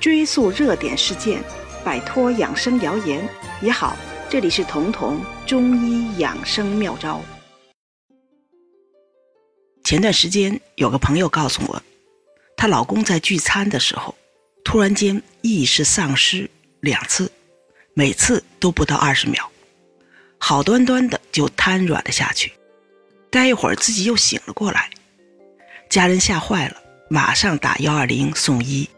追溯热点事件，摆脱养生谣言也好。这里是彤彤中医养生妙招。前段时间有个朋友告诉我，她老公在聚餐的时候，突然间意识丧失两次，每次都不到二十秒，好端端的就瘫软了下去。待一会儿自己又醒了过来，家人吓坏了，马上打幺二零送医。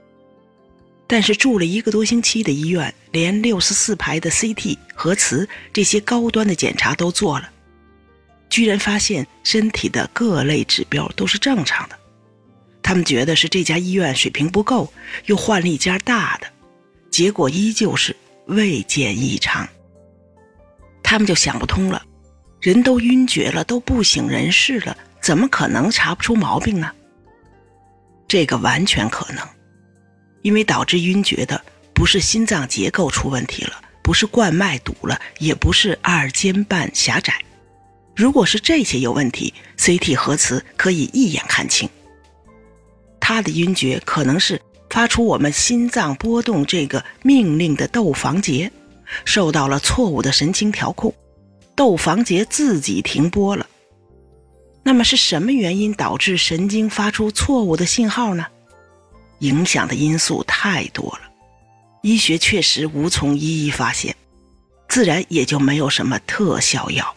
但是住了一个多星期的医院，连六十四排的 CT、核磁这些高端的检查都做了，居然发现身体的各类指标都是正常的。他们觉得是这家医院水平不够，又换了一家大的，结果依旧是未见异常。他们就想不通了，人都晕厥了，都不省人事了，怎么可能查不出毛病呢？这个完全可能。因为导致晕厥的不是心脏结构出问题了，不是冠脉堵了，也不是二尖瓣狭窄。如果是这些有问题，CT 核磁可以一眼看清。他的晕厥可能是发出我们心脏波动这个命令的窦房结受到了错误的神经调控，窦房结自己停播了。那么是什么原因导致神经发出错误的信号呢？影响的因素太多了，医学确实无从一一发现，自然也就没有什么特效药。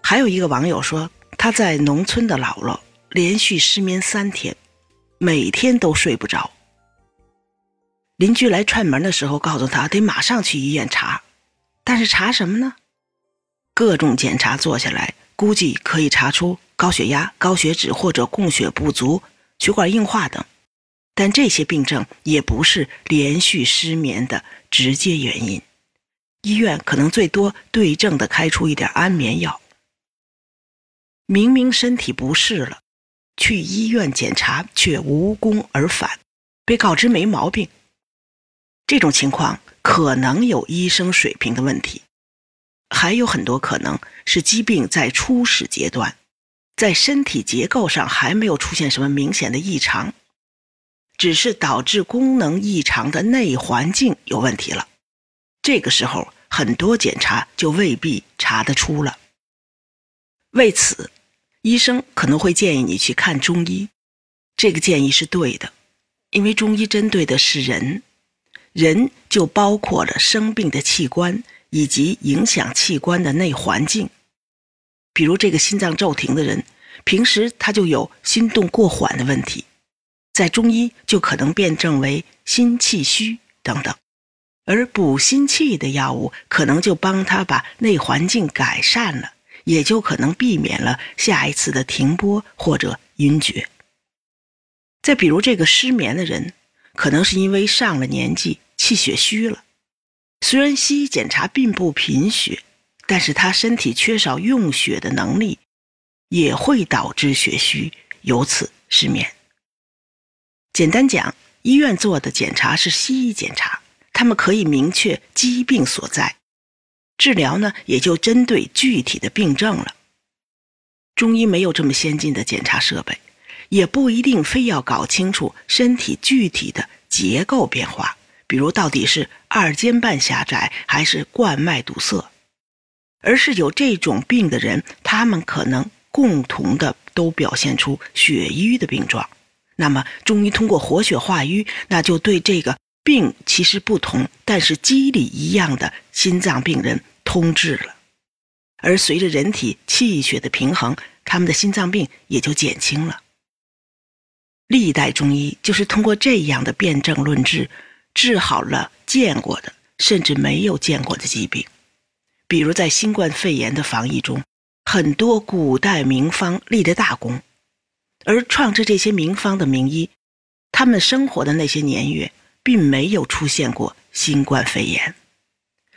还有一个网友说，他在农村的姥姥连续失眠三天，每天都睡不着。邻居来串门的时候，告诉他得马上去医院查，但是查什么呢？各种检查做下来，估计可以查出高血压、高血脂或者供血不足、血管硬化等。但这些病症也不是连续失眠的直接原因，医院可能最多对症的开出一点安眠药。明明身体不适了，去医院检查却无功而返，被告知没毛病。这种情况可能有医生水平的问题，还有很多可能是疾病在初始阶段，在身体结构上还没有出现什么明显的异常。只是导致功能异常的内环境有问题了，这个时候很多检查就未必查得出了。为此，医生可能会建议你去看中医，这个建议是对的，因为中医针对的是人，人就包括了生病的器官以及影响器官的内环境，比如这个心脏骤停的人，平时他就有心动过缓的问题。在中医就可能辩证为心气虚等等，而补心气的药物可能就帮他把内环境改善了，也就可能避免了下一次的停播或者晕厥。再比如这个失眠的人，可能是因为上了年纪气血虚了，虽然西医检查并不贫血，但是他身体缺少用血的能力，也会导致血虚，由此失眠。简单讲，医院做的检查是西医检查，他们可以明确疾病所在，治疗呢也就针对具体的病症了。中医没有这么先进的检查设备，也不一定非要搞清楚身体具体的结构变化，比如到底是二尖瓣狭窄还是冠脉堵塞，而是有这种病的人，他们可能共同的都表现出血瘀的病状。那么，中医通过活血化瘀，那就对这个病其实不同，但是机理一样的心脏病人通治了。而随着人体气血的平衡，他们的心脏病也就减轻了。历代中医就是通过这样的辨证论治，治好了见过的甚至没有见过的疾病。比如在新冠肺炎的防疫中，很多古代名方立的大功。而创制这些名方的名医，他们生活的那些年月，并没有出现过新冠肺炎。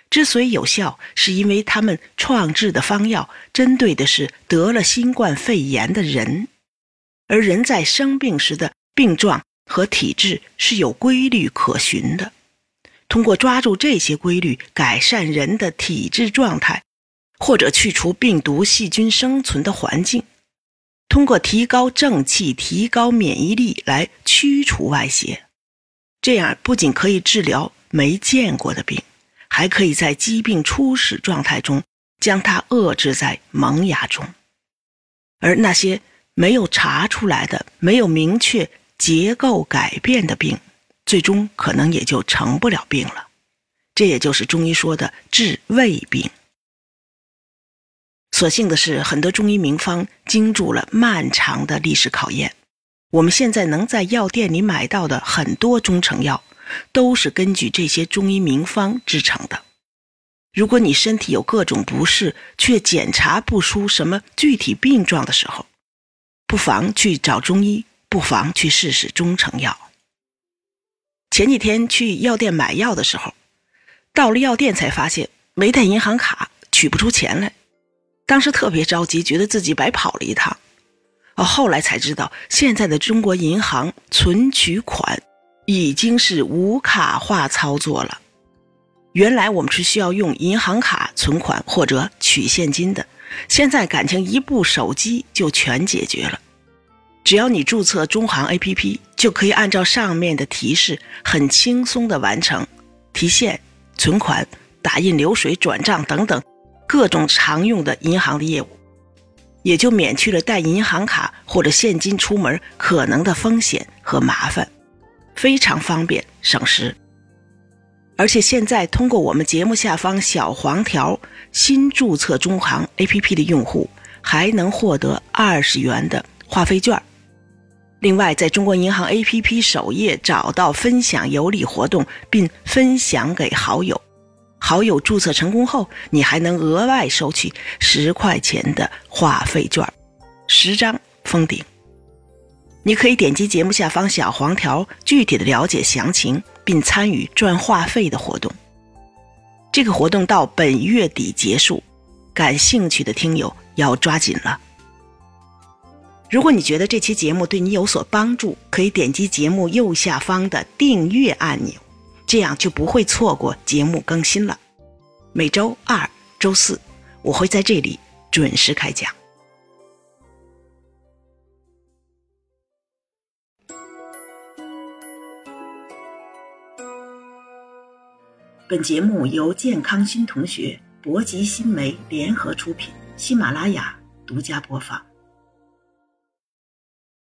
之所以有效，是因为他们创制的方药针对的是得了新冠肺炎的人，而人在生病时的病状和体质是有规律可循的。通过抓住这些规律，改善人的体质状态，或者去除病毒细菌生存的环境。通过提高正气、提高免疫力来驱除外邪，这样不仅可以治疗没见过的病，还可以在疾病初始状态中将它遏制在萌芽中。而那些没有查出来的、没有明确结构改变的病，最终可能也就成不了病了。这也就是中医说的治未病。所幸的是，很多中医名方经住了漫长的历史考验。我们现在能在药店里买到的很多中成药，都是根据这些中医名方制成的。如果你身体有各种不适，却检查不出什么具体病状的时候，不妨去找中医，不妨去试试中成药。前几天去药店买药的时候，到了药店才发现没带银行卡，取不出钱来。当时特别着急，觉得自己白跑了一趟。哦，后来才知道，现在的中国银行存取款已经是无卡化操作了。原来我们是需要用银行卡存款或者取现金的，现在感情一部手机就全解决了。只要你注册中行 APP，就可以按照上面的提示，很轻松的完成提现、存款、打印流水、转账等等。各种常用的银行的业务，也就免去了带银行卡或者现金出门可能的风险和麻烦，非常方便省时。而且现在通过我们节目下方小黄条新注册中行 APP 的用户，还能获得二十元的话费券。另外，在中国银行 APP 首页找到分享有礼活动，并分享给好友。好友注册成功后，你还能额外收取十块钱的话费券，十张封顶。你可以点击节目下方小黄条，具体的了解详情，并参与赚话费的活动。这个活动到本月底结束，感兴趣的听友要抓紧了。如果你觉得这期节目对你有所帮助，可以点击节目右下方的订阅按钮。这样就不会错过节目更新了。每周二、周四，我会在这里准时开讲。本节目由健康新同学、博吉新媒联合出品，喜马拉雅独家播放。